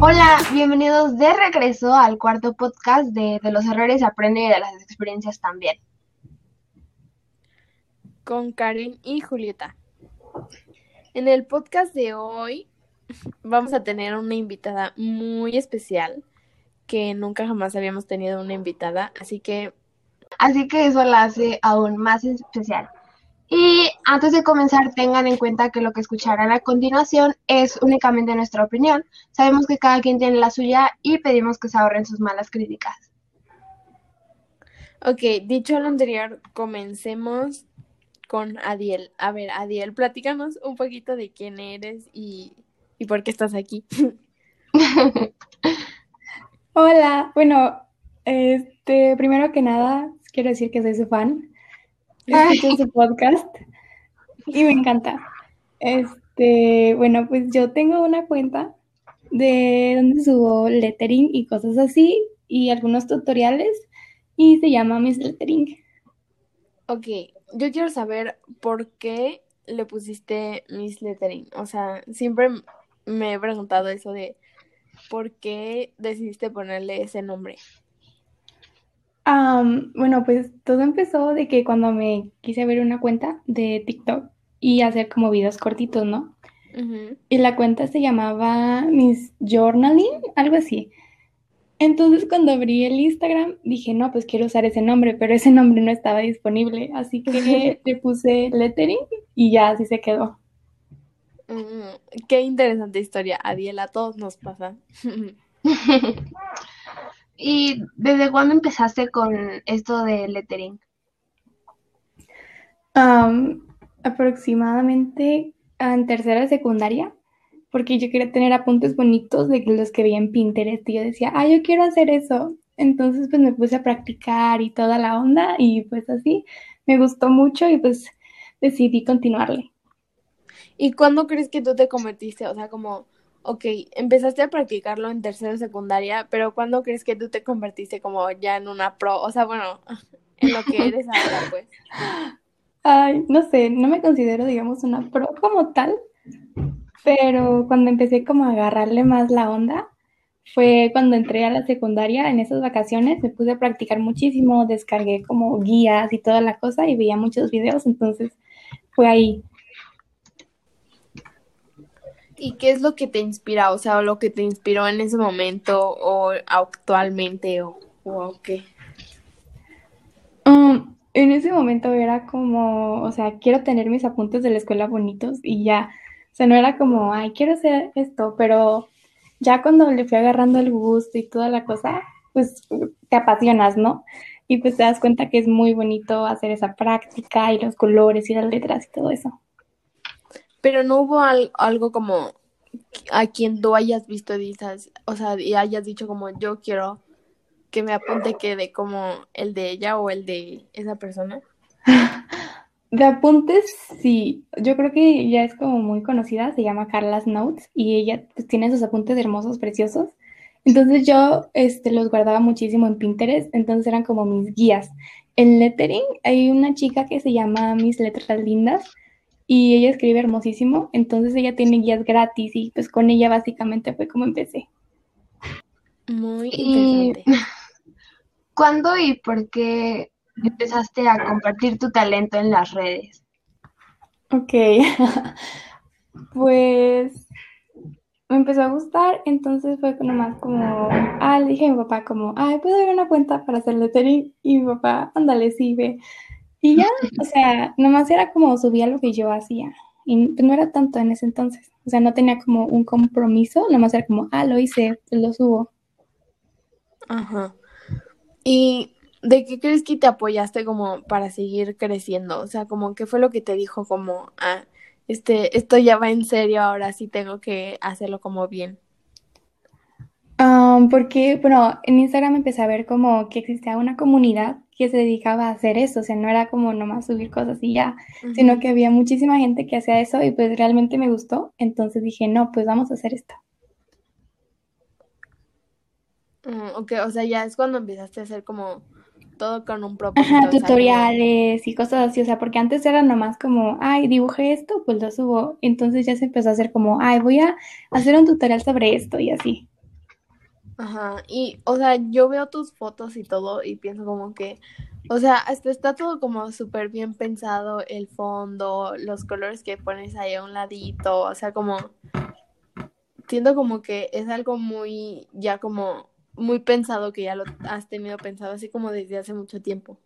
Hola, bienvenidos de regreso al cuarto podcast de De los errores aprende y de las experiencias también. Con Karen y Julieta. En el podcast de hoy vamos a tener una invitada muy especial que nunca jamás habíamos tenido una invitada, así que... Así que eso la hace aún más especial. Y antes de comenzar, tengan en cuenta que lo que escucharán a continuación es únicamente nuestra opinión. Sabemos que cada quien tiene la suya y pedimos que se ahorren sus malas críticas. Ok, dicho lo anterior, comencemos con Adiel. A ver, Adiel, platícanos un poquito de quién eres y, y por qué estás aquí. Hola, bueno, este, primero que nada, quiero decir que soy su fan escucho su podcast y me encanta. Este, bueno, pues yo tengo una cuenta de donde subo lettering y cosas así y algunos tutoriales y se llama Miss Lettering. Ok, yo quiero saber por qué le pusiste Miss Lettering. O sea, siempre me he preguntado eso de por qué decidiste ponerle ese nombre bueno, pues todo empezó de que cuando me quise ver una cuenta de TikTok y hacer como videos cortitos, ¿no? Y la cuenta se llamaba Miss Journaling, algo así. Entonces cuando abrí el Instagram dije, no, pues quiero usar ese nombre, pero ese nombre no estaba disponible, así que le puse lettering y ya así se quedó. Mm, qué interesante historia, Adiela, a todos nos pasa. ¿Y desde cuándo empezaste con esto de lettering? aproximadamente en tercera de secundaria, porque yo quería tener apuntes bonitos de los que vi en Pinterest y yo decía, ah, yo quiero hacer eso. Entonces pues me puse a practicar y toda la onda y pues así me gustó mucho y pues decidí continuarle. ¿Y cuándo crees que tú te convertiste? O sea, como ok, empezaste a practicarlo en tercera secundaria, pero ¿cuándo crees que tú te convertiste como ya en una pro? O sea, bueno, en lo que eres ahora, pues. Ay, no sé, no me considero, digamos, una pro como tal, pero cuando empecé como a agarrarle más la onda, fue cuando entré a la secundaria, en esas vacaciones, me puse a practicar muchísimo, descargué como guías y toda la cosa y veía muchos videos, entonces fue ahí ¿Y qué es lo que te inspira? O sea, lo que te inspiró en ese momento o actualmente o, qué? Um, en ese momento era como, o sea, quiero tener mis apuntes de la escuela bonitos y ya. O sea, no era como, ay, quiero hacer esto, pero ya cuando le fui agarrando el gusto y toda la cosa, pues te apasionas, ¿no? Y pues te das cuenta que es muy bonito hacer esa práctica y los colores y las letras y todo eso. Pero no hubo algo como a quien tú hayas visto y o sea, y hayas dicho como yo quiero que me apunte quede como el de ella o el de esa persona. De apuntes, sí. Yo creo que ya es como muy conocida, se llama Carla's Notes y ella pues, tiene sus apuntes hermosos, preciosos. Entonces yo este, los guardaba muchísimo en Pinterest, entonces eran como mis guías. En lettering hay una chica que se llama Mis Letras Lindas, y ella escribe hermosísimo, entonces ella tiene guías gratis y pues con ella básicamente fue como empecé. Muy interesante. ¿Cuándo y por qué empezaste a compartir tu talento en las redes? Ok, pues me empezó a gustar, entonces fue nomás como, ah, le dije a mi papá como, ay, ¿puedo ver una cuenta para hacer lettering? Y mi papá, ándale, sí, ve. Y ya, o sea, nomás era como subía lo que yo hacía. Y pues, no era tanto en ese entonces. O sea, no tenía como un compromiso, nomás era como, ah, lo hice, pues lo subo. Ajá. ¿Y de qué crees que te apoyaste como para seguir creciendo? O sea, como qué fue lo que te dijo como, ah, este, esto ya va en serio, ahora sí tengo que hacerlo como bien. porque, bueno, en Instagram empecé a ver como que existía una comunidad que se dedicaba a hacer eso, o sea, no era como nomás subir cosas y ya, sino que había muchísima gente que hacía eso y pues realmente me gustó, entonces dije, no, pues vamos a hacer esto. Mm, ok, o sea, ya es cuando empezaste a hacer como todo con un propósito. Ajá, tutoriales y cosas así, o sea, porque antes era nomás como, ay, dibujé esto, pues lo subo, entonces ya se empezó a hacer como, ay, voy a hacer un tutorial sobre esto y así. Ajá, y, o sea, yo veo tus fotos y todo y pienso como que, o sea, hasta está todo como súper bien pensado, el fondo, los colores que pones ahí a un ladito, o sea, como, siento como que es algo muy, ya como, muy pensado que ya lo has tenido pensado así como desde hace mucho tiempo.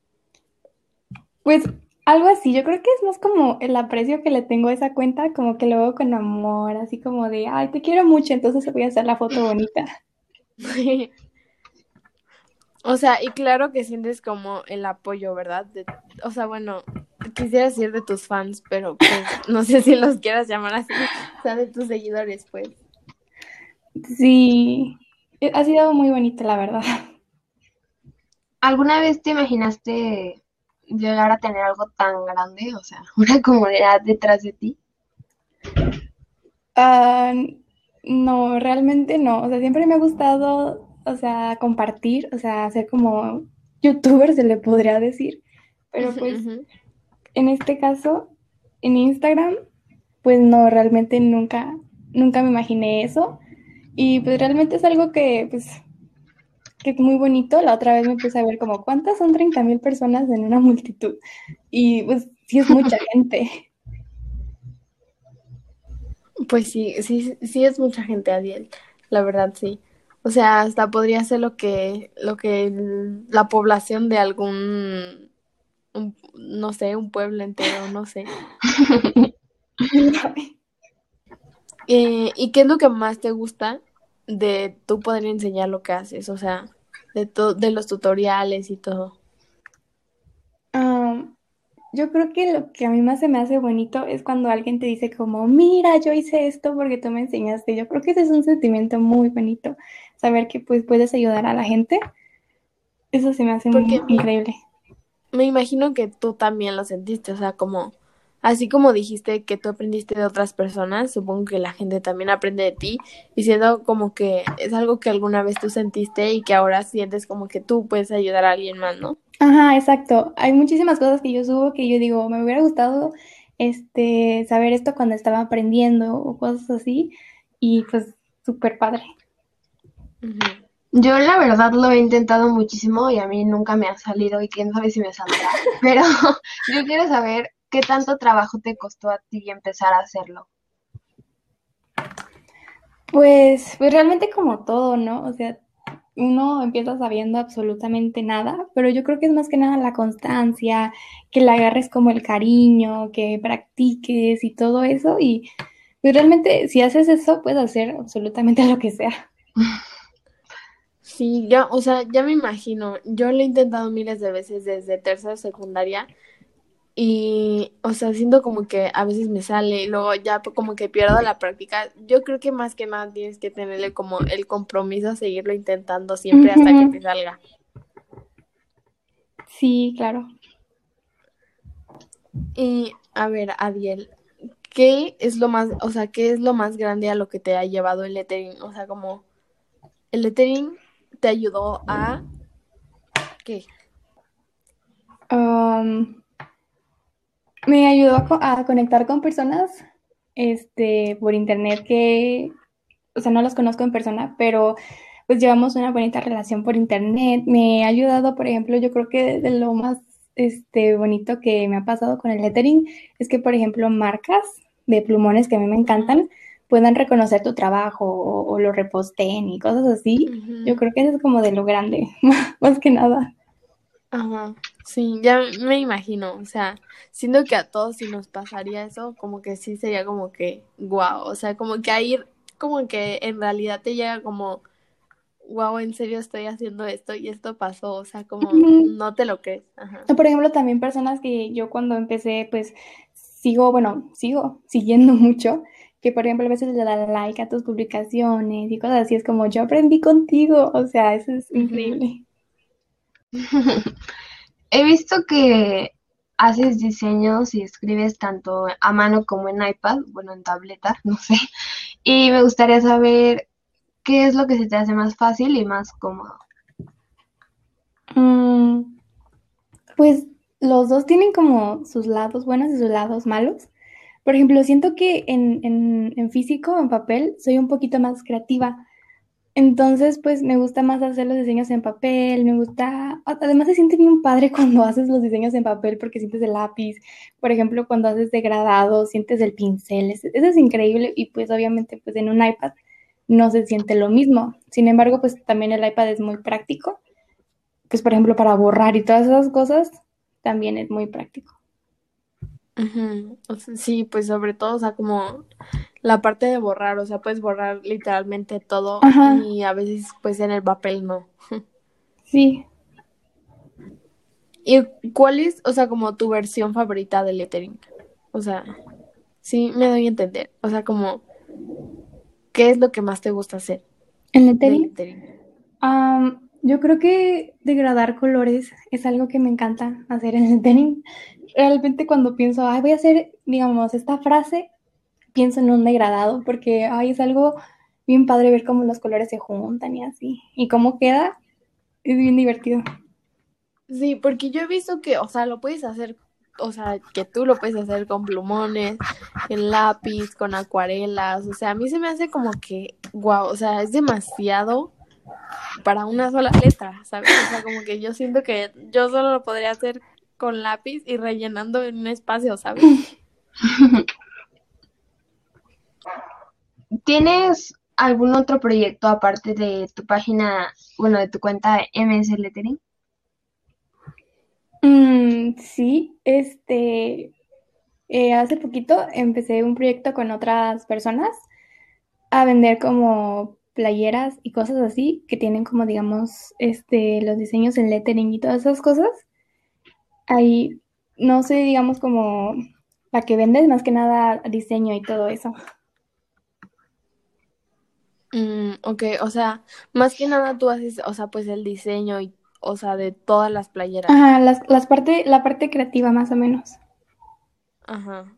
Pues algo así, yo creo que es más como el aprecio que le tengo a esa cuenta, como que lo veo con amor, así como de, ay, te quiero mucho, entonces voy a hacer la foto bonita. o sea, y claro que sientes como el apoyo, ¿verdad? o sea, bueno, quisiera decir de tus fans, pero pues no sé si los quieras llamar así, o sea, de tus seguidores, pues. Sí, ha sido muy bonito, la verdad. ¿Alguna vez te imaginaste llegar a tener algo tan grande, o sea, una comunidad detrás de ti? Ah, no, realmente no. O sea, siempre me ha gustado, o sea, compartir, o sea, ser como youtuber, se le podría decir. Pero pues, en este caso, en Instagram, pues no, realmente nunca, nunca me imaginé eso. Y pues realmente es algo que, pues, que es muy bonito. La otra vez me puse a ver como, ¿cuántas son 30 mil personas en una multitud? Y pues sí es mucha gente. Pues sí, sí, sí es mucha gente, Adiel. La verdad, sí. O sea, hasta podría ser lo que, lo que la población de algún, no sé, un pueblo entero, no sé. Eh, ¿Y qué es lo que más te gusta de tú poder enseñar lo que haces? O sea, de, de los tutoriales y todo. Yo creo que lo que a mí más se me hace bonito es cuando alguien te dice como, mira, yo hice esto porque tú me enseñaste. Yo creo que ese es un sentimiento muy bonito, saber que pues puedes ayudar a la gente. Eso se me hace muy increíble. Me imagino que tú también lo sentiste, o sea, como Así como dijiste que tú aprendiste de otras personas, supongo que la gente también aprende de ti, y siendo como que es algo que alguna vez tú sentiste y que ahora sientes como que tú puedes ayudar a alguien más, ¿no? Ajá, exacto. Hay muchísimas cosas que yo subo que yo digo, me hubiera gustado este saber esto cuando estaba aprendiendo o cosas así, y pues súper padre. Yo la verdad lo he intentado muchísimo y a mí nunca me ha salido y quién sabe si me saldrá, pero yo quiero saber ¿Qué tanto trabajo te costó a ti empezar a hacerlo? Pues, pues realmente como todo, ¿no? O sea, uno empieza sabiendo absolutamente nada, pero yo creo que es más que nada la constancia, que le agarres como el cariño, que practiques y todo eso. Y pues realmente si haces eso, puedes hacer absolutamente lo que sea. Sí, ya, o sea, ya me imagino. Yo lo he intentado miles de veces desde tercera secundaria y, o sea, siento como que a veces me sale y luego ya como que pierdo la práctica. Yo creo que más que nada tienes que tenerle como el compromiso a seguirlo intentando siempre hasta que te salga. Sí, claro. Y a ver, Adiel, ¿qué es lo más, o sea, qué es lo más grande a lo que te ha llevado el lettering? O sea, como el lettering te ayudó a ¿qué? Um, me ayudó a, conectar con personas este, por internet que, o sea, no las conozco en persona, pero pues llevamos una bonita relación por internet. Me ha ayudado, por ejemplo, yo creo que de lo más este, bonito que me ha pasado con el lettering es que, por ejemplo, marcas de plumones que a mí me encantan puedan reconocer tu trabajo o, lo reposten y cosas así. Yo creo que eso es como de lo grande, más que nada. Ajá. Sí, ya me imagino, o sea, siento que a todos si nos pasaría eso, como que sí sería como que guau, o sea, como que ahí como que en realidad te llega como wow, en serio estoy haciendo esto y esto pasó, o sea, como no te lo crees. Ajá. Por ejemplo, también personas que yo cuando empecé, pues sigo, bueno, sigo siguiendo mucho, que por ejemplo a veces le dan like a tus publicaciones y cosas así, es como yo aprendí contigo, o sea, eso es increíble. He visto que haces diseños y escribes tanto a mano como en iPad, bueno, en tableta, no sé. Y me gustaría saber qué es lo que se te hace más fácil y más cómodo. Mm, pues los dos tienen como sus lados buenos y sus lados malos. Por ejemplo, siento que en, en, en físico, en papel, soy un poquito más creativa, Entonces, pues me gusta más hacer los diseños en papel, me gusta, además se siente bien padre cuando haces los diseños en papel porque sientes el lápiz, por ejemplo, cuando haces degradado, sientes el pincel, eso es increíble y pues obviamente pues en un iPad no se siente lo mismo. Sin embargo, pues también el iPad es muy práctico, pues por ejemplo para borrar y todas esas cosas también es muy práctico. sí, pues sobre todo, o sea, como la parte de borrar, o sea, puedes borrar literalmente todo y a veces pues en el papel no. Sí. ¿Y cuál es, o sea, como tu versión favorita de lettering? O sea, sí, me doy a entender. O sea, como, ¿qué es lo que más te gusta hacer? ¿En lettering? yo creo que degradar colores es algo que me encanta hacer en lettering. Realmente cuando pienso, ay, voy a hacer, digamos, esta frase, pienso en un degradado porque ay, es algo bien padre ver cómo los colores se juntan y así. Y cómo queda, es bien divertido. Sí, porque yo he visto que, o sea, lo puedes hacer, o sea, que tú lo puedes hacer con plumones, en lápiz, con acuarelas, o sea, a mí se me hace como que, wow, o sea, es demasiado para una sola letra, ¿sabes? O sea, como que yo siento que yo solo lo podría hacer con lápiz y rellenando en un espacio, ¿sabes? ¿Tienes algún otro proyecto aparte de tu página, bueno, de tu cuenta MS Lettering? Mm, sí, este, eh, hace poquito empecé un proyecto con otras personas a vender como playeras y cosas así que tienen como digamos este los diseños en lettering y todas esas cosas. Ahí no sé, digamos como la que vendes más que nada diseño y todo eso. Mm, ok, o sea, más que nada tú haces, o sea, pues el diseño y, o sea, de todas las playeras. Ajá, las, las parte, la parte creativa más o menos. Ajá.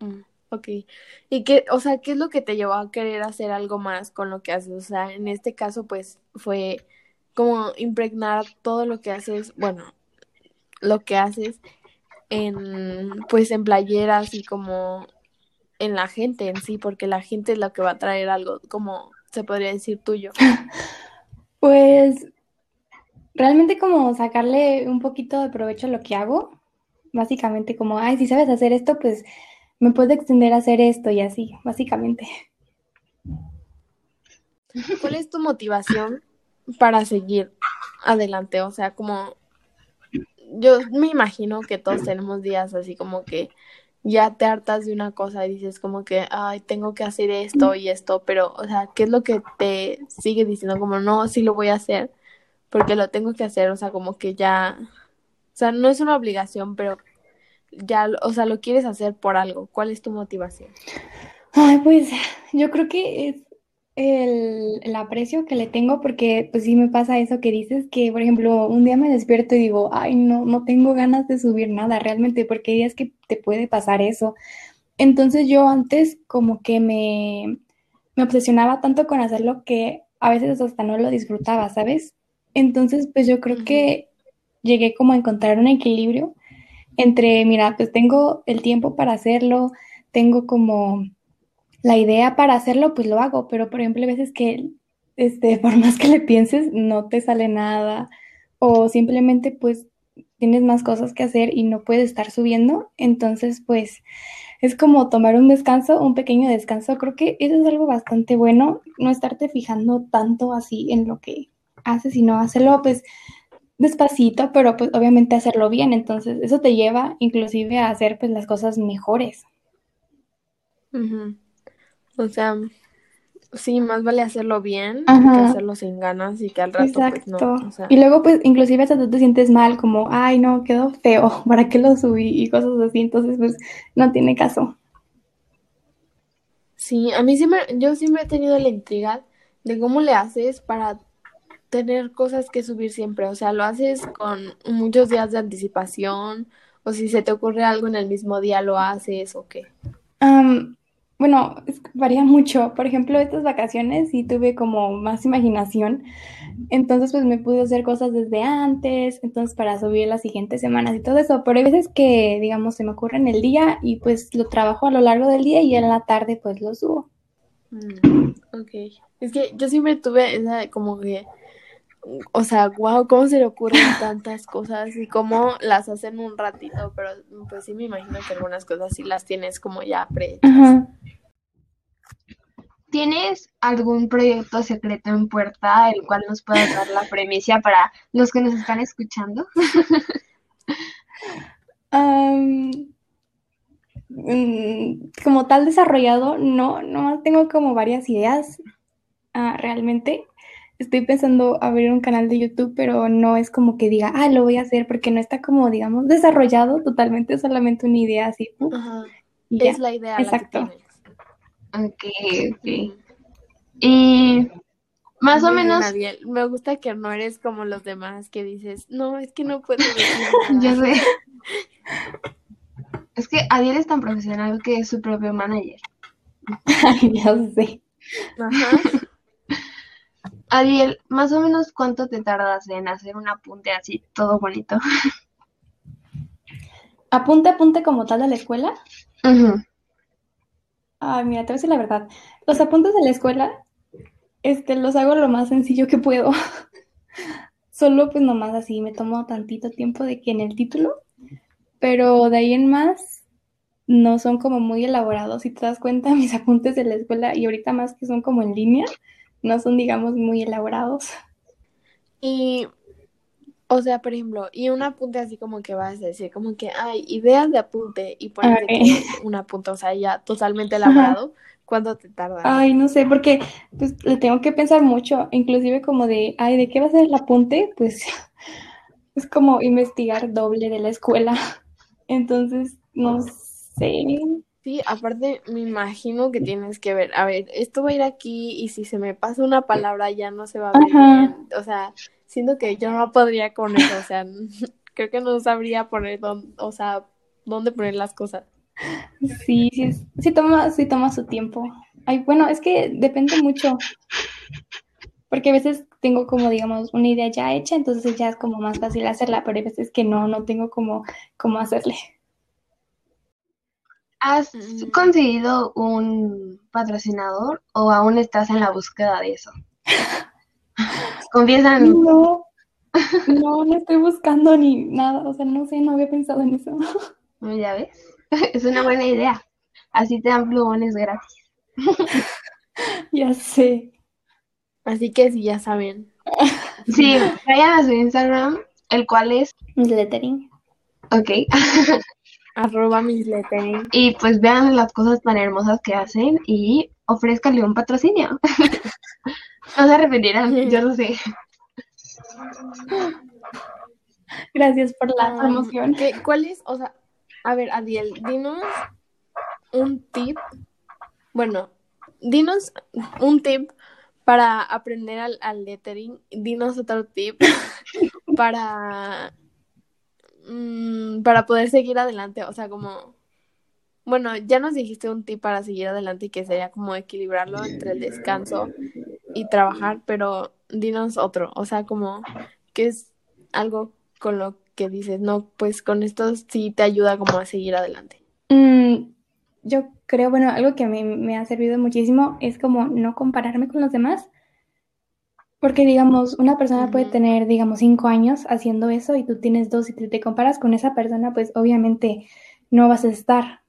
Mm, ok. ¿Y qué, o sea, qué es lo que te llevó a querer hacer algo más con lo que haces? O sea, en este caso, pues, fue como impregnar todo lo que haces, bueno, lo que haces en, pues, en playeras y como en la gente en sí, porque la gente es la que va a traer algo como se podría decir tuyo? Pues realmente como sacarle un poquito de provecho a lo que hago. Básicamente como, ay, si sabes hacer esto, pues me puedo extender a hacer esto y así, básicamente. ¿Cuál es tu motivación para seguir adelante? O sea, como yo me imagino que todos tenemos días así como que ya te hartas de una cosa y dices como que, ay, tengo que hacer esto y esto, pero, o sea, ¿qué es lo que te sigue diciendo? Como, no, sí lo voy a hacer, porque lo tengo que hacer, o sea, como que ya, o sea, no es una obligación, pero ya, o sea, lo quieres hacer por algo. ¿Cuál es tu motivación? Ay, pues yo creo que es el, aprecio que le tengo porque pues sí me pasa eso que dices, que por ejemplo un día me despierto y digo, ay no, no tengo ganas de subir nada realmente porque hay días que te puede pasar eso. Entonces yo antes como que me, me obsesionaba tanto con hacerlo que a veces hasta no lo disfrutaba, ¿sabes? Entonces pues yo creo que llegué como a encontrar un equilibrio entre, mira, pues tengo el tiempo para hacerlo, tengo como la idea para hacerlo, pues lo hago, pero por ejemplo, hay veces que, este, por más que le pienses, no te sale nada, o simplemente pues tienes más cosas que hacer y no puedes estar subiendo, entonces pues es como tomar un descanso, un pequeño descanso, creo que eso es algo bastante bueno, no estarte fijando tanto así en lo que haces, sino hacerlo pues despacito, pero pues obviamente hacerlo bien, entonces eso te lleva inclusive a hacer pues las cosas mejores. O sea, sí, más vale hacerlo bien que hacerlo sin ganas y que al rato pues no. Y luego pues inclusive hasta tú te sientes mal, como, ay no, quedó feo, ¿para qué lo subí? Y cosas así, entonces pues no tiene caso. Sí, a mí siempre, yo siempre he tenido la intriga de cómo le haces para tener cosas que subir siempre. O sea, lo haces con muchos días de anticipación, o si se te ocurre algo en el mismo día, lo haces o qué. Bueno, varía mucho. Por ejemplo, estas vacaciones sí tuve como más imaginación. Entonces, pues me pude hacer cosas desde antes, entonces para subir las siguientes semanas y todo eso. Pero hay veces que, digamos, se me ocurre en el día y pues lo trabajo a lo largo del día y en la tarde pues lo subo. Mm, ok. Es que yo siempre tuve esa como que, o sea, wow, cómo se le ocurren tantas cosas y cómo las hacen un ratito, pero pues sí me imagino que algunas cosas sí las tienes como ya pre. ¿Tienes algún proyecto secreto en puerta el cual nos puedas dar la premisa para los que nos están escuchando? Mm, como tal desarrollado, no, no tengo como varias ideas ah, realmente. Estoy pensando abrir un canal de YouTube, pero no es como que diga, ah, lo voy a hacer, porque no está como, digamos, desarrollado totalmente, solamente una idea así. es la idea. Exacto. ok, ok. Y más o menos. me gusta que no eres como los demás que dices, no, es que no puedo decir Yo sé. Es que Adiel es tan profesional que es su propio manager. Ay, ya sé. Ajá. Adiel, más o menos cuánto te tardas en hacer un apunte así, todo bonito. ¿Apunte, apunte como tal de la escuela? Ajá. Ay, mira, te voy a decir la verdad. Los apuntes de la escuela, este, los hago lo más sencillo que puedo. Solo pues nomás así me tomo tantito tiempo de que en el título pero de ahí en más no son como muy elaborados. Si te das cuenta, mis apuntes de la escuela y ahorita más que son como en línea, no son, digamos, muy elaborados. Y, o sea, por ejemplo, y un apunte así como que vas a decir, como que hay ideas de apunte y pones un apunte, o sea, ya totalmente elaborado. ¿Cuánto te tarda? Ay, no sé, porque pues le tengo que pensar mucho, inclusive como de, ay, ¿de qué va a ser el apunte? Pues es como investigar doble de la escuela. Entonces, no sé. Sí, aparte me imagino que tienes que ver, a ver, esto va a ir aquí y si se me pasa una palabra ya no se va a ver bien. O sea, siento que yo no podría con eso, o sea, creo que no sabría poner dónde, o sea, dónde poner las cosas. Sí, sí, sí toma, sí toma su tiempo. Ay, bueno, es que depende mucho. Porque a veces tengo como, digamos, una idea ya hecha, entonces ya es como más fácil hacerla, pero hay veces que no, no tengo como cómo hacerle. ¿Has mm. conseguido un patrocinador o aún estás en la búsqueda de eso? Confiesa. No, no, no estoy buscando ni nada, o sea, no sé, no había pensado en eso. Ya ves, es una buena idea. Así te dan plumones gratis. ya sé. Así que sí, ya saben. Sí, vayan a su Instagram, el cual es... Lettering. Ok. Arroba mis lettering. Y pues vean las cosas tan hermosas que hacen y ofrézcanle un patrocinio. no se arrepentirán, yo lo sé. Gracias por la promoción. ¿Cuál es? O sea, a ver, Adiel, dinos un tip. Bueno, dinos un tip para aprender al, al lettering, dinos otro tip para, mm, para poder seguir adelante. O sea, como, bueno, ya nos dijiste un tip para seguir adelante y que sería como equilibrarlo entre el descanso y trabajar, pero dinos otro. O sea, como que es algo con lo que dices, no, pues con esto sí te ayuda como a seguir adelante. Mm, yo creo, bueno, algo que a mí me ha servido muchísimo es como no compararme con los demás. Porque, digamos, una persona puede tener, digamos, cinco años haciendo eso y tú tienes dos y te, te comparas con esa persona, pues obviamente no vas a estar.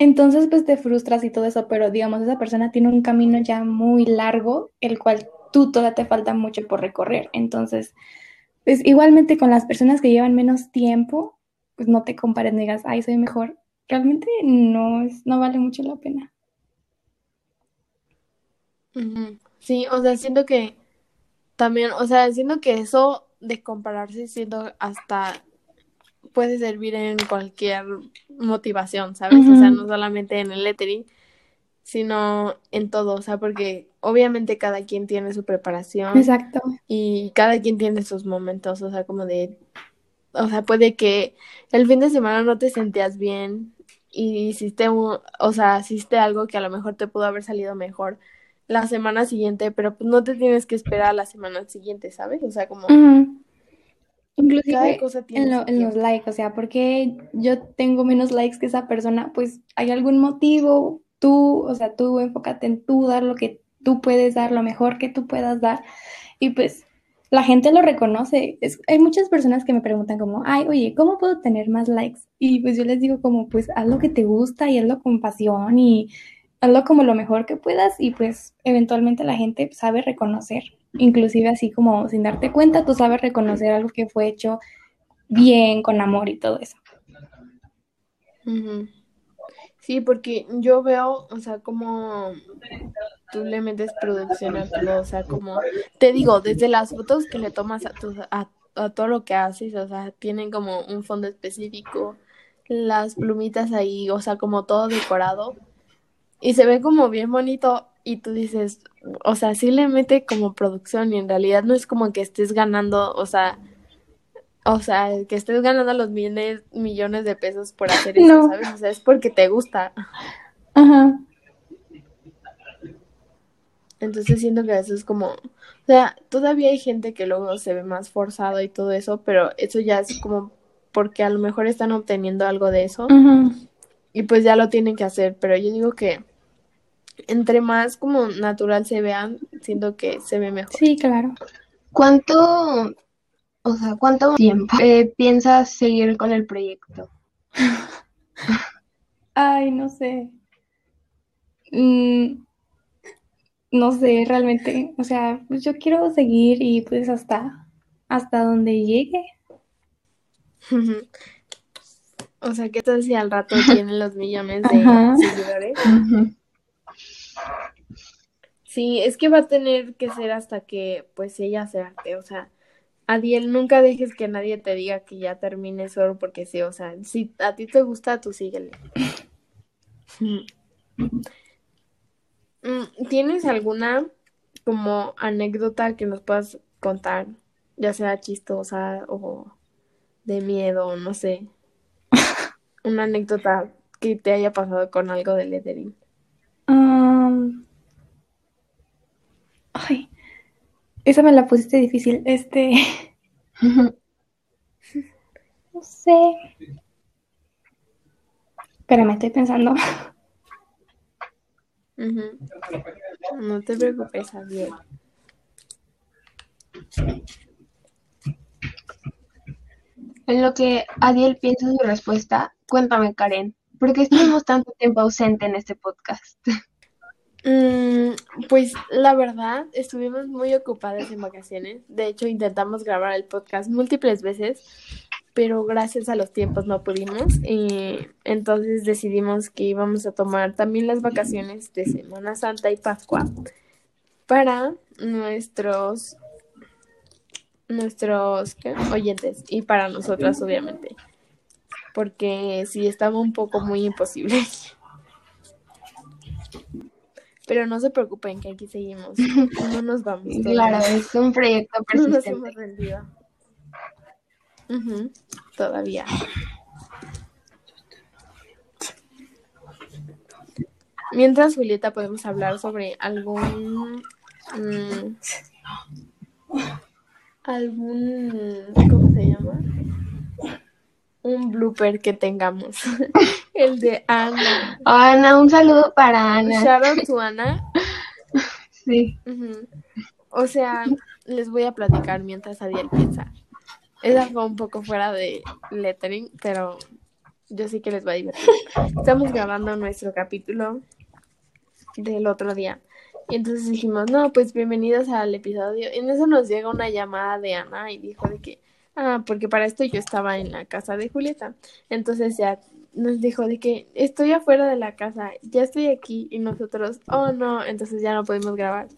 Entonces, pues te frustras y todo eso, pero digamos, esa persona tiene un camino ya muy largo, el cual tú todavía te falta mucho por recorrer. Entonces, pues igualmente con las personas que llevan menos tiempo, pues no te compares, no digas, ay, soy mejor realmente no, es, no vale mucho la pena. Sí, o sea, siento que también, o sea, siento que eso de compararse, siento hasta puede servir en cualquier motivación, ¿sabes? O sea, no solamente en el lettering, sino en todo, o sea, porque obviamente cada quien tiene su preparación. Exacto. Y cada quien tiene sus momentos, o sea, como de, o sea, puede que el fin de semana no te sentías bien y hiciste un, o sea, hiciste algo que a lo mejor te pudo haber salido mejor la semana siguiente, pero pues no te tienes que esperar a la semana siguiente, ¿sabes? O sea, como Inclusive en, en, los likes, o sea, porque yo tengo menos likes que esa persona, pues hay algún motivo, tú, o sea, tú enfócate en tú dar lo que tú puedes dar, lo mejor que tú puedas dar. Y pues la gente lo reconoce. hay muchas personas que me preguntan como, ay, oye, ¿cómo puedo tener más likes? Y pues yo les digo como, pues haz lo que te gusta y hazlo con pasión y hazlo como lo mejor que puedas y pues eventualmente la gente sabe reconocer, inclusive así como sin darte cuenta, tú sabes reconocer algo que fue hecho bien, con amor y todo eso. Sí, porque yo veo, o sea, como tú le metes producción a todo, o sea, como te digo, desde las fotos que le tomas a, a, a todo lo que haces, o sea, tienen como un fondo específico, las plumitas ahí, o sea, como todo decorado, y se ve como bien bonito, y tú dices, o sea, sí le mete como producción, y en realidad no es como que estés ganando, o sea, o sea, que estés ganando los miles, millones de pesos por hacer eso, ¿sabes? O sea, es porque te gusta. Ajá. Entonces siento que a veces es como, o sea, todavía hay gente que luego se ve más forzado y todo eso, pero eso ya es como porque a lo mejor están obteniendo algo de eso y pues ya lo tienen que hacer, pero yo digo que entre más como natural se vean, siento que se ve mejor. Sí, claro. ¿Cuánto o sea, ¿cuánto tiempo eh, piensas seguir con el proyecto? Ay, no sé. Mm, no sé, realmente. O sea, pues yo quiero seguir y pues hasta, hasta donde llegue. o sea, ¿qué tal si al rato tienen los millones de seguidores? Sí, es que va a tener que ser hasta que pues ella se arte, o sea, Adiel, nunca dejes que nadie te diga que ya termine solo porque sí, o sea, si a ti te gusta, tú síguele. Mm, ¿Tienes alguna como anécdota que nos puedas contar? Ya sea chistosa o de miedo, no sé. Una anécdota que te haya pasado con algo de lettering. Ay, esa me la pusiste difícil. Este. no sé. Pero me estoy pensando. No te preocupes, Javier. En lo que Adiel piensa su respuesta, cuéntame, Karen, ¿por qué estuvimos tanto tiempo ausente en este podcast? Mm, pues la verdad, estuvimos muy ocupadas en vacaciones. De hecho, intentamos grabar el podcast múltiples veces, pero gracias a los tiempos no pudimos. Y entonces decidimos que íbamos a tomar también las vacaciones de Semana Santa y Pascua para nuestros nuestros oyentes y para nosotras obviamente porque sí estaba un poco muy imposible pero no se preocupen que aquí seguimos. No nos vamos. Claro, es un proyecto persistente. No nos hemos rendido. Todavía. Mientras, Julieta, podemos hablar sobre algún... Mm, algún... ¿Cómo se llama? Un blooper que tengamos. El de Ana. Ana, un saludo para Ana. Shout out to Ana. Sí. O sea, les voy a platicar mientras Adiel piensa. Esa fue un poco fuera de lettering, pero yo sí que les va a divertir. Estamos grabando nuestro capítulo del otro día. Y entonces dijimos, no, pues bienvenidos al episodio. Y en eso nos llega una llamada de Ana y dijo de que, Ah, porque para esto yo estaba en la casa de Julieta. Entonces ya nos dijo de que estoy afuera de la casa, ya estoy aquí y nosotros, oh no, entonces ya no podemos grabar.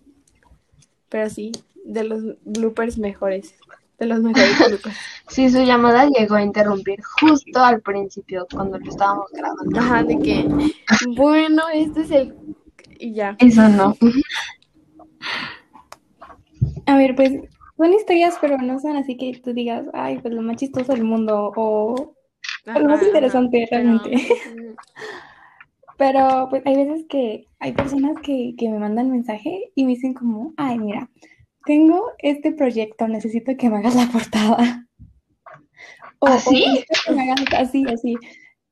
Pero sí, de los bloopers mejores, de los mejores bloopers. Sí, su llamada llegó a interrumpir justo al principio cuando lo estábamos grabando. Ajá, de que, bueno, este es el... y ya. Eso no. A ver, pues son historias, pero no son así que tú digas, ay, pues lo más chistoso del mundo o lo más interesante realmente. Pero pues hay veces que hay personas que, que me mandan mensaje y me dicen como, ay, mira, tengo este proyecto, necesito que me hagas la portada. O, ¿Así? ¿Ah, así, así.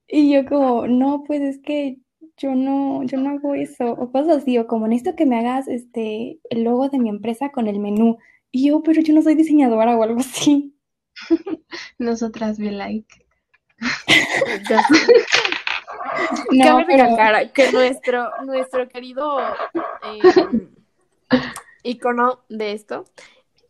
Y yo como, no, pues es que yo no, yo no hago eso, o cosas así, o como necesito que me hagas este el logo de mi empresa con el menú. Y yo, pero yo no soy diseñadora o algo así. Nosotras be like. no, Cabe recalcar que nuestro, nuestro querido eh, icono de esto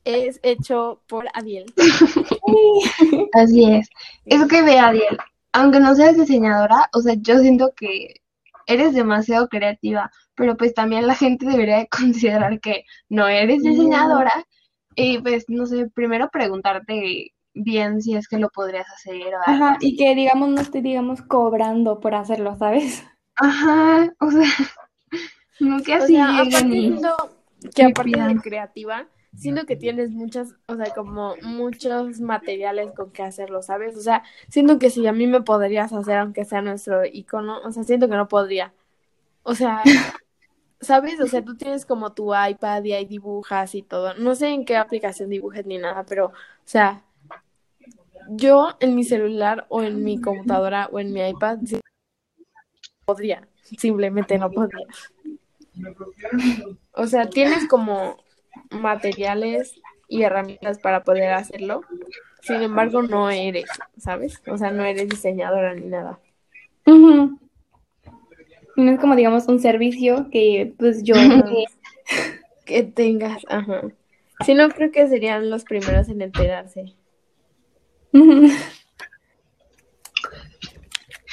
es hecho por Adiel. Así es. Es que ve, Adiel, aunque no seas diseñadora, o sea, yo siento que eres demasiado creativa, pero pues también la gente debería considerar que no eres diseñadora y pues, no sé, primero preguntarte bien si es que lo podrías hacer. Ajá, y que digamos no estoy, digamos, cobrando por hacerlo, ¿sabes? Ajá, o sea, no que así que aparte de creativa, siento que tienes muchas, o sea, como muchos materiales con que hacerlo, ¿sabes? O sea, siento que si a mí me podrías hacer, aunque sea nuestro icono, o sea, siento que no podría. O sea, ¿sabes? O sea, tú tienes como tu iPad y ahí dibujas y todo. No sé en qué aplicación dibujes ni nada, pero, o sea, yo en mi celular o en mi computadora o en mi iPad podría, simplemente no podría. O sea, tienes como materiales y herramientas para poder hacerlo. Sin embargo, no eres, ¿sabes? O sea, no eres diseñadora ni nada. No es como, digamos, un servicio que pues yo... que tengas, ajá. Si no, creo que serían los primeros en enterarse.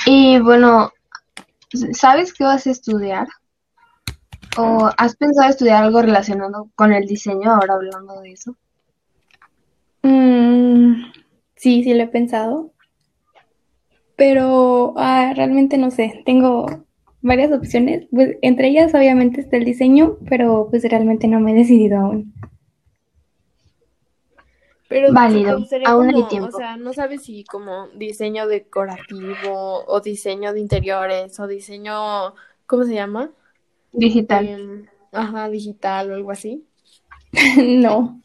Y bueno, ¿sabes qué vas a estudiar? ¿O has pensado estudiar algo relacionado con el diseño ahora hablando de eso? Mm, sí, sí lo he pensado. Pero ah, realmente no sé, tengo varias opciones. Pues entre ellas obviamente está el diseño, pero pues realmente no me he decidido aún. Pero válido, aún hay tiempo. O sea, no sabes si como diseño decorativo o diseño de interiores o diseño, ¿cómo se llama? Digital. Em, ajá, digital o algo así. no,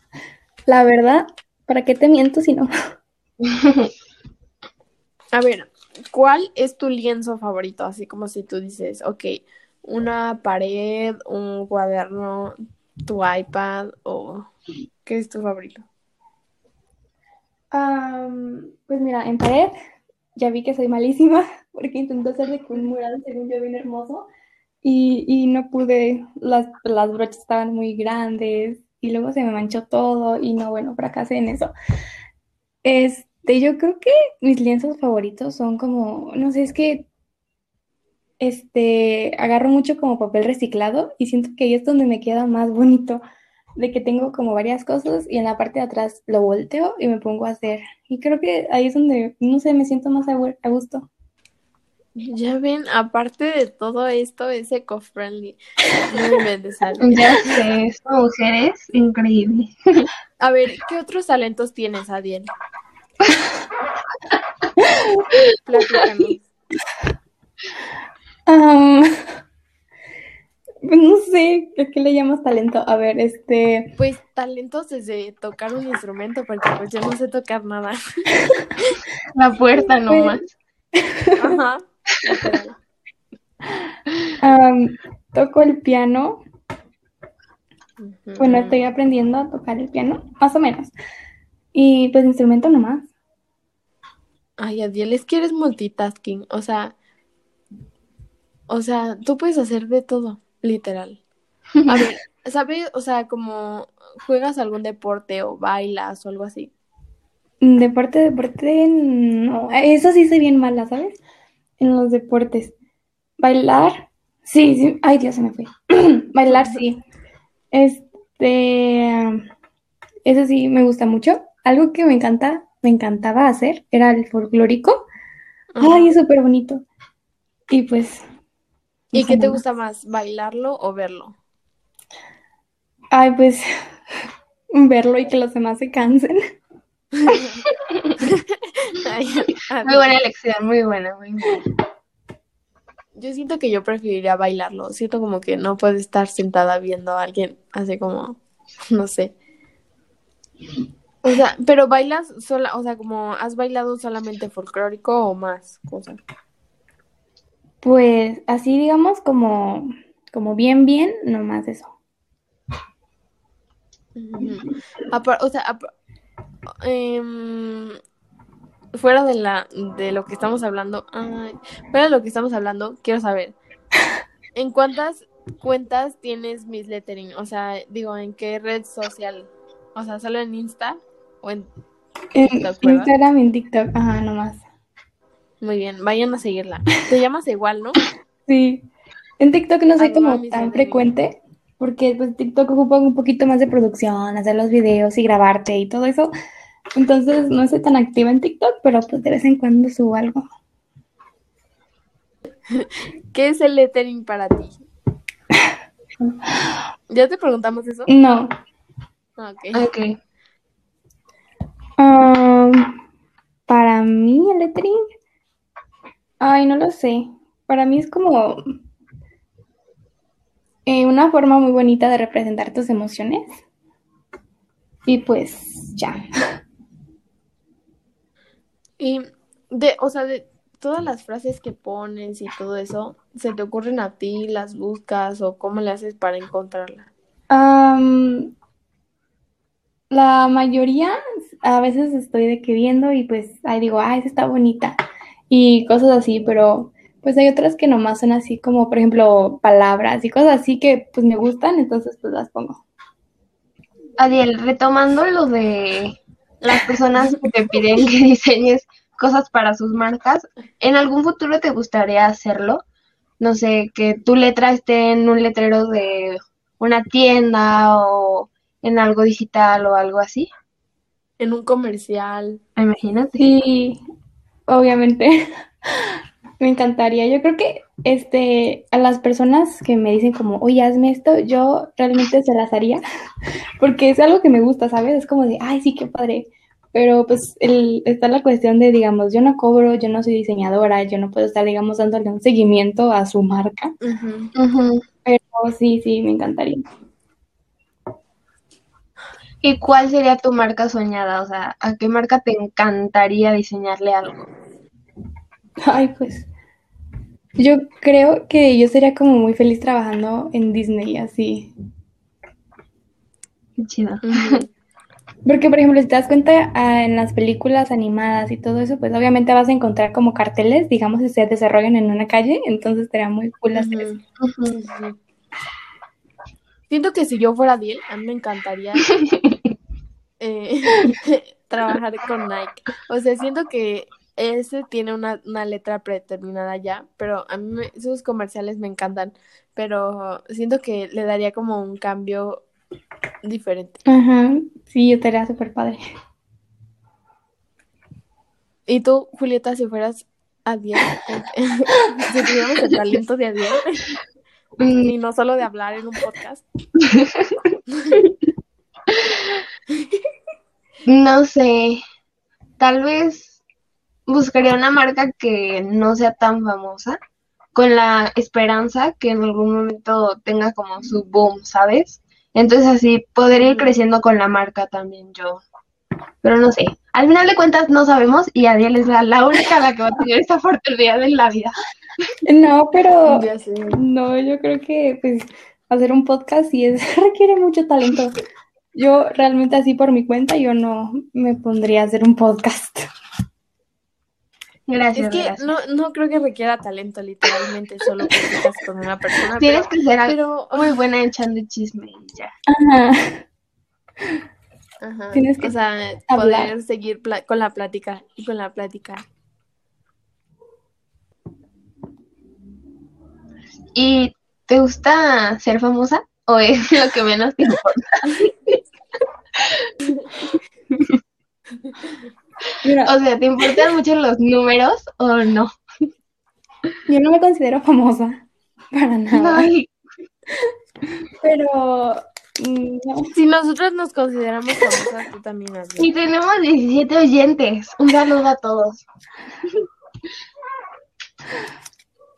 la verdad, ¿para qué te miento si no? A ver, ¿cuál es tu lienzo favorito? Así como si tú dices, ok, una pared, un cuaderno, tu iPad o ¿qué es tu favorito? pues mira, en pared ya vi que soy malísima porque intenté hacerle con un mural según yo bien hermoso y, y no pude, las, las brochas estaban muy grandes y luego se me manchó todo y no, bueno, fracasé en eso. Este, yo creo que mis lienzos favoritos son como, no sé, es que este, agarro mucho como papel reciclado y siento que ahí es donde me queda más bonito de que tengo como varias cosas y en la parte de atrás lo volteo y me pongo a hacer. Y creo que ahí es donde, no sé, me siento más a, gusto. Ya ven, aparte de todo esto, es eco-friendly. ya sé, esta mujer es increíble. A ver, ¿qué otros talentos tienes, Adiel? Um, no sé, ¿a qué le llamas talento? A ver, este... Pues talentos desde tocar un instrumento, porque pues yo no sé tocar nada. La puerta nomás. Ajá. toco el piano. Bueno, estoy aprendiendo a tocar el piano, más o menos. Y pues instrumento nomás. Ay, Adiel, es que eres multitasking, o sea, o sea, tú puedes hacer de todo. Literal. A ver, ¿sabes? O sea, como juegas algún deporte o bailas o algo así. Deporte, deporte, no. Eso sí soy bien mala, ¿sabes? En los deportes. Bailar, sí, sí. Ay, Dios, se me fue. Bailar, sí. Este, eso sí me gusta mucho. Algo que me encanta, me encantaba hacer era el folclórico. Ay, es súper bonito. Y pues ¿Y qué te gusta más, bailarlo o verlo? Ay, pues verlo y que los demás se cansen. muy buena elección, muy buena, muy buena. Yo siento que yo preferiría bailarlo. Siento como que no puedes estar sentada viendo a alguien así como, no sé. O sea, pero bailas sola, o sea, como has bailado solamente folclórico o más cosas. Pues así digamos como, como bien, bien, nomás eso. o sea, em, fuera de la de lo que estamos hablando, fuera de lo que estamos hablando, quiero saber, ¿en cuántas cuentas tienes Miss Lettering? O sea, digo, ¿en qué red social? O sea, ¿solo en Insta o en TikTok? Instagram y en TikTok, ajá, nomás. Muy bien, vayan a seguirla. Te llamas igual, ¿no? Sí. En TikTok no soy como tan frecuente, porque pues TikTok ocupa un poquito más de producción, hacer los videos y grabarte y todo eso. Entonces no soy tan activa en TikTok, pero pues de vez en cuando subo algo. ¿Qué es el lettering para ti? ¿Ya te preguntamos eso? No. Ok. Um, para mí el lettering, ay, no lo sé. Para mí es como eh, una forma muy bonita de representar tus emociones. Y pues ya. Y de, o sea, de todas las frases que pones y todo eso, ¿se te ocurren a ti? ¿Las buscas o cómo le haces para encontrarla? la mayoría, a veces estoy de que viendo y pues ahí digo, ah, esa está bonita y cosas así, pero pues hay otras que nomás son así como, por ejemplo, palabras y cosas así que pues me gustan, entonces pues las pongo. Adiel, retomando lo de las personas que te piden que diseñes cosas para sus marcas, ¿en algún futuro te gustaría hacerlo? No sé, que tu letra esté en un letrero de una tienda o en algo digital o algo así. En un comercial. Imagínate. Sí, obviamente. Me encantaría. Yo creo que este a las personas que me dicen como, oye, hazme esto, yo realmente se las haría, porque es algo que me gusta, ¿sabes? Es como de, ay, sí, qué padre. Pero pues el, está la cuestión de, digamos, yo no cobro, yo no soy diseñadora, yo no puedo estar, digamos, dándole un seguimiento a su marca. Pero sí, sí, me encantaría. ¿Y cuál sería tu marca soñada? O sea, ¿a qué marca te encantaría diseñarle algo? Ay, pues yo creo que yo sería como muy feliz trabajando en Disney, así. Qué chido. Porque, por ejemplo, si te das cuenta ah, en las películas animadas y todo eso, pues obviamente vas a encontrar como carteles, digamos, si se desarrollan en una calle, entonces estaría muy cool hacer eso. Siento que si yo fuera Diel, a mí me encantaría eh, trabajar con Nike. O sea, siento que ese tiene una, letra predeterminada ya, pero a mí sus comerciales me encantan, pero siento que le daría como un cambio diferente. Ajá, sí, estaría súper padre. ¿Y tú, Julieta, si fueras a si tuviéramos el talento de Adiel, y no solo de hablar en un podcast? no sé, tal vez buscaría una marca que no sea tan famosa, con la esperanza que en algún momento tenga como su boom, ¿sabes? Entonces así poder ir creciendo con la marca también yo. Pero no sé, al final de cuentas no sabemos y Adiel es la, la única la que va a tener esta oportunidad en la vida. No, pero no, yo creo que pues hacer un podcast sí es, requiere mucho talento. Yo realmente así por mi cuenta yo no me pondría a hacer un podcast. Gracias. Es que No, no creo que requiera talento, literalmente, solo que estás con una persona. Tienes que ser muy buena echando chisme y ya. Ajá. Ajá. Tienes que o sea, poder seguir con la plática y con la plática. ¿Y te gusta ser famosa o es lo que menos te importa? o sea, ¿te importan mucho los números o no? Yo no me considero famosa, para nada. Pero mm, Si nosotros nos consideramos famosas, tú también. Y tenemos 17 oyentes. Un saludo a todos.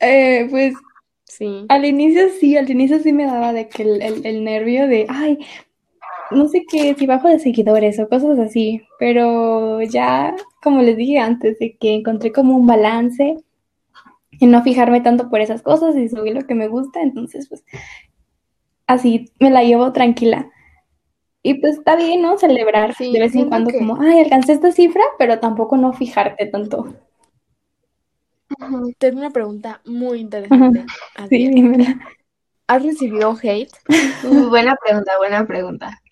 Eh, pues sí. Al inicio sí, al inicio sí me daba de que el, el nervio de, ay, no sé qué, si bajo de seguidores o cosas así, pero ya, como les dije antes, de que encontré como un balance y no fijarme tanto por esas cosas y subir lo que me gusta, entonces pues así me la llevo tranquila. Y pues está bien, ¿no? Celebrar de vez en cuando como, ay, alcancé esta cifra, pero tampoco no fijarte tanto. Tengo una pregunta muy interesante. Sí, dímela. ¿Has recibido hate? buena pregunta, buena pregunta.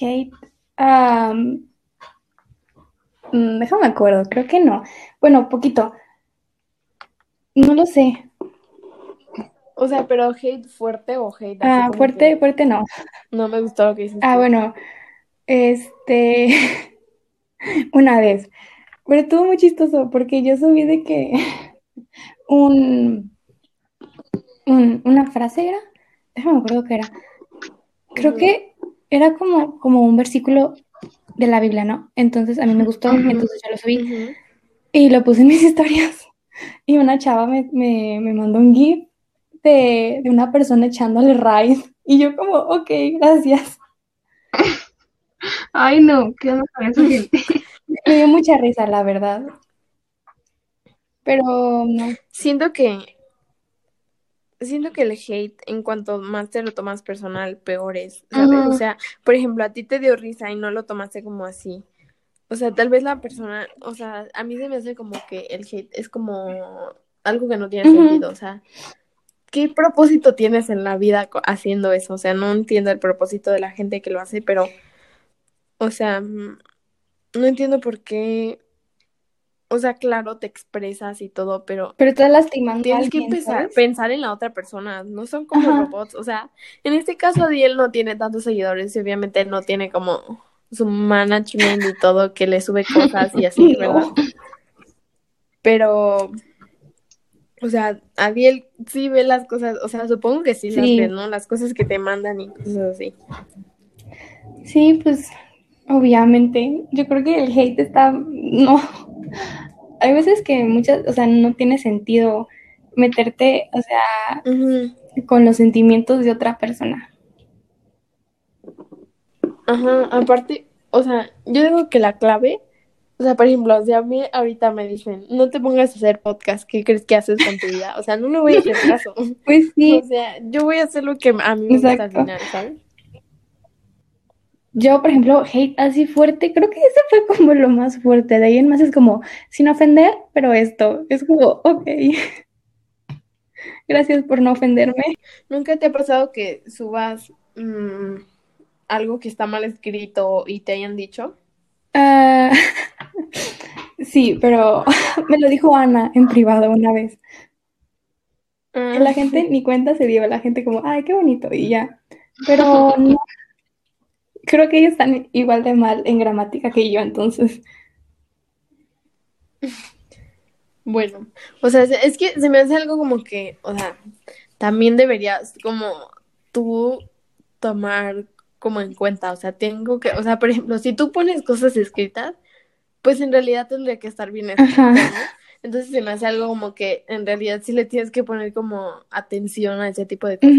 Hate. Um, déjame acuerdo, creo que no. Bueno, poquito. No lo sé. O sea, pero hate fuerte o hate Ah, fuerte, fuerte no. No me gustó lo que hiciste. Ah, bueno. Este. Una vez. Pero estuvo muy chistoso porque yo subí de que un, una frase era, déjame acuerdo qué era. Creo que era como, como un versículo de la Biblia, ¿no? Entonces a mí me gustó, entonces yo lo subí y lo puse en mis historias. Y una chava me, me, me mandó un GIF de, de, una persona echándole raid. Y yo como, ok, gracias. Ay, no, qué onda con esa gente. Me dio mucha risa, la verdad. Pero no. Siento que. Siento que el hate, en cuanto más te lo tomas personal, peor es, ¿sabes? O sea, por ejemplo, a ti te dio risa y no lo tomaste como así. O sea, tal vez la persona, o sea, a mí se me hace como que el hate es como algo que no tiene sentido, o sea, ¿qué propósito tienes en la vida haciendo eso? O sea, no entiendo el propósito de la gente que lo hace, pero, o sea, mm, no entiendo por qué. O sea, claro, te expresas y todo, pero. Pero estás lastimando. Tienes que empezar, pensar en la otra persona. No son como robots. O sea, en este caso, Adiel no tiene tantos seguidores y obviamente no tiene como su management y todo que le sube cosas y así, ¿verdad? Pero. O sea, Adiel sí ve las cosas, o sea, supongo que sí, las ve, ¿no? Las cosas que te mandan y cosas así. Sí, pues Obviamente, yo creo que el hate está, no, hay veces que muchas, o sea, no tiene sentido meterte, o sea, con los sentimientos de otra persona. Ajá, aparte, o sea, yo digo que la clave, o sea, por ejemplo, si a mí ahorita me dicen, no te pongas a hacer podcast, ¿qué crees que haces con tu vida? O sea, no me voy a hacer caso. Pues sí. O sea, yo voy a hacer lo que a mí me gusta al final, ¿sabes? Yo, por ejemplo, hate así fuerte, creo que eso fue como lo más fuerte. De ahí en más es como, sin ofender, pero esto, es como, ok. Gracias por no ofenderme. ¿Nunca te ha pasado que subas mm, algo que está mal escrito y te hayan dicho? Uh, sí, pero me lo dijo Ana en privado una vez. La ah. gente ni cuenta se dio, la gente como, ay, qué bonito, y ya. Pero no, creo que ellos están igual de mal en gramática que yo, entonces. Bueno, o sea, es que se me hace algo como que, o sea, también deberías como tú tomar como en cuenta, o sea, tengo que, o sea, por ejemplo, si tú pones cosas escritas, pues en realidad tendría que estar bien escrito, ¿no? Entonces se me hace algo como que en realidad sí le tienes que poner como atención a ese tipo de cosas.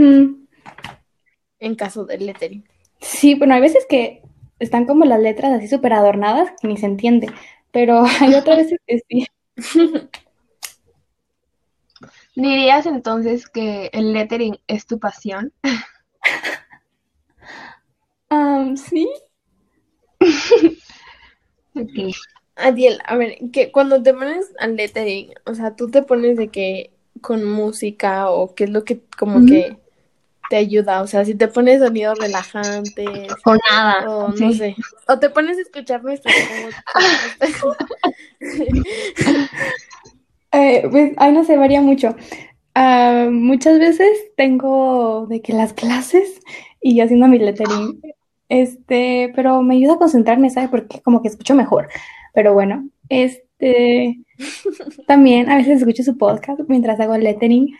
En caso del lettering. Sí, bueno, hay veces que están como las letras así súper adornadas que ni se entiende, pero hay otras veces que sí. ¿Dirías entonces que el lettering es tu pasión? Um, sí. ok. Adiel, a ver, que cuando te pones al lettering, o sea, tú te pones de que con música o qué es lo que como que te ayuda, o sea, si te pones sonidos relajantes o nada, o no sé, o te pones a escuchar nuestro eh, pues, ay, no sé, varía mucho. Uh, muchas veces tengo de que las clases y haciendo mi lettering, este, pero me ayuda a concentrarme, ¿sabes? Porque como que escucho mejor. Pero bueno, este, también a veces escucho su podcast mientras hago el lettering.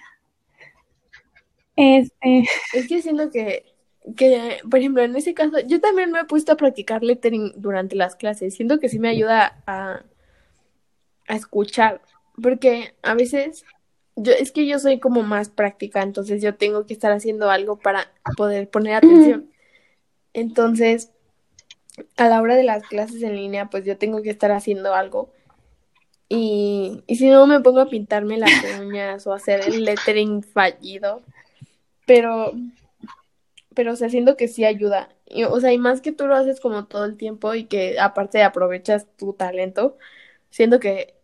Este... Es que siento que, que, por ejemplo, en ese caso, yo también me he puesto a practicar lettering durante las clases. Siento que sí me ayuda a, a escuchar, porque a veces yo es que yo soy como más práctica, entonces yo tengo que estar haciendo algo para poder poner atención. Entonces, a la hora de las clases en línea, pues yo tengo que estar haciendo algo Y, y si no, me pongo a pintarme las uñas o hacer el lettering fallido. Pero, pero o sea, siento que sí ayuda. Y, o sea, y más que tú lo haces como todo el tiempo y que aparte aprovechas tu talento, siento que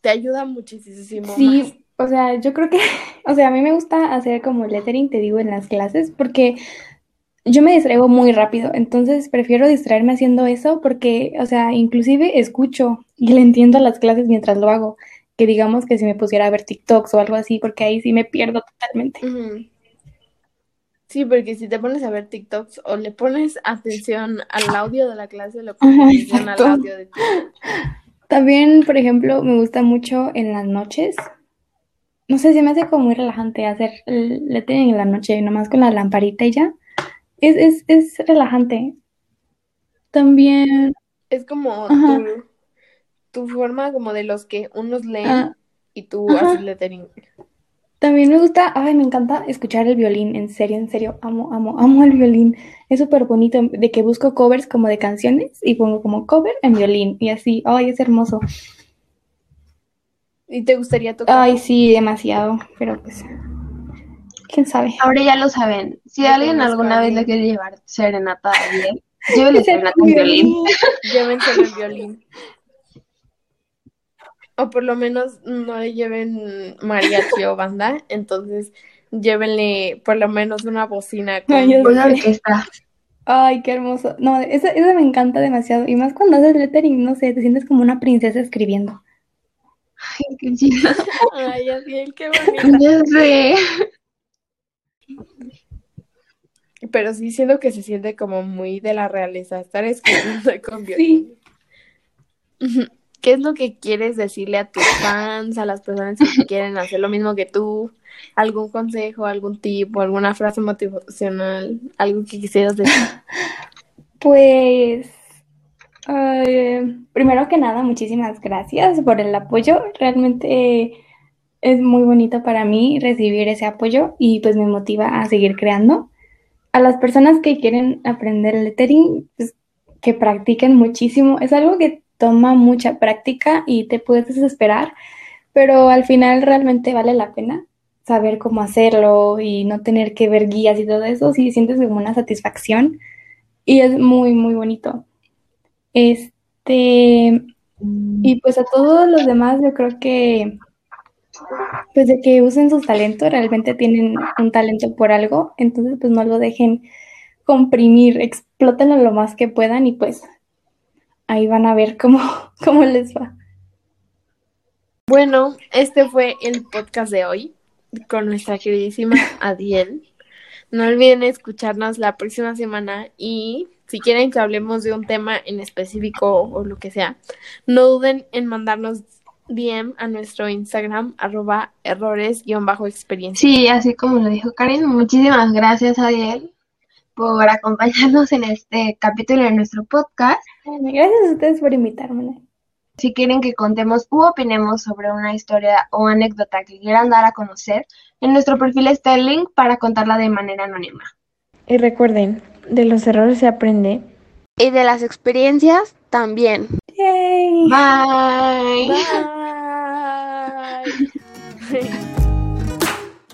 te ayuda muchísimo. Sí, o sea, yo creo que, o sea, a mí me gusta hacer como lettering, te digo, en las clases, porque yo me distraigo muy rápido, entonces prefiero distraerme haciendo eso porque, o sea, inclusive escucho y le entiendo a las clases mientras lo hago, que digamos que si me pusiera a ver TikToks o algo así, porque ahí sí me pierdo totalmente. Sí, porque si te pones a ver TikToks o le pones atención al audio de la clase o le pones atención al audio de TikTok. También, por ejemplo, me gusta mucho en las noches. No sé, se me hace como muy relajante hacer lettering en la noche, nomás con la lamparita y ya. Es, es, es relajante. También. Es como tu, forma como de los que unos leen ah, y tú haces lettering. También me gusta, ay, me encanta escuchar el violín, en serio, en serio, amo, amo, amo el violín. Es súper bonito, de que busco covers como de canciones y pongo como cover en violín y así, ay, es hermoso. ¿Y te gustaría tocar? Ay, sí, demasiado, pero pues, quién sabe. Ahora ya lo saben, si alguien alguna vez le quiere llevar serenata a alguien, llévenle serenata en violín. Llévense el violín. O por lo menos no le lleven mariachi o banda, entonces llévenle por lo menos una bocina con una orquesta. Ay, qué hermoso. No, eso, eso me encanta demasiado. Y más cuando haces lettering, no sé, te sientes como una princesa escribiendo. Ay, qué chido. Ay, así, qué bonito. Ya sé. Pero sí siento que se siente como muy de la realeza estar escribiendo con violín. Sí. ¿Qué es lo que quieres decirle a tus fans, a las personas que quieren hacer lo mismo que tú? ¿Algún consejo, algún tipo, alguna frase motivacional, algo que quisieras decir? Pues, primero que nada, muchísimas gracias por el apoyo. Realmente es muy bonito para mí recibir ese apoyo y pues me motiva a seguir creando. A las personas que quieren aprender lettering, pues que practiquen muchísimo. Es algo que toma mucha práctica y te puedes desesperar, pero al final realmente vale la pena saber cómo hacerlo y no tener que ver guías y todo eso, si sientes como una satisfacción y es muy, muy bonito. Este, y pues a todos los demás yo creo que, pues de que usen sus talentos, realmente tienen un talento por algo, entonces pues no lo dejen comprimir, explótenlo lo más que puedan y pues ahí van a ver cómo, cómo les va. Bueno, este fue el podcast de hoy con nuestra queridísima Adiel. No olviden escucharnos la próxima semana y si quieren que hablemos de un tema en específico o lo que sea, no duden en mandarnos DM a nuestro Instagram, arroba errores-experiencia. Sí, así como lo dijo Karen, muchísimas gracias Adiel por acompañarnos en este capítulo de nuestro podcast. Gracias a ustedes por invitarme. Si quieren que contemos u opinemos sobre una historia o anécdota que quieran dar a conocer, en nuestro perfil está el link para contarla de manera anónima. Y recuerden, de los errores se aprende. Y de las experiencias también. Yay. Bye. Bye.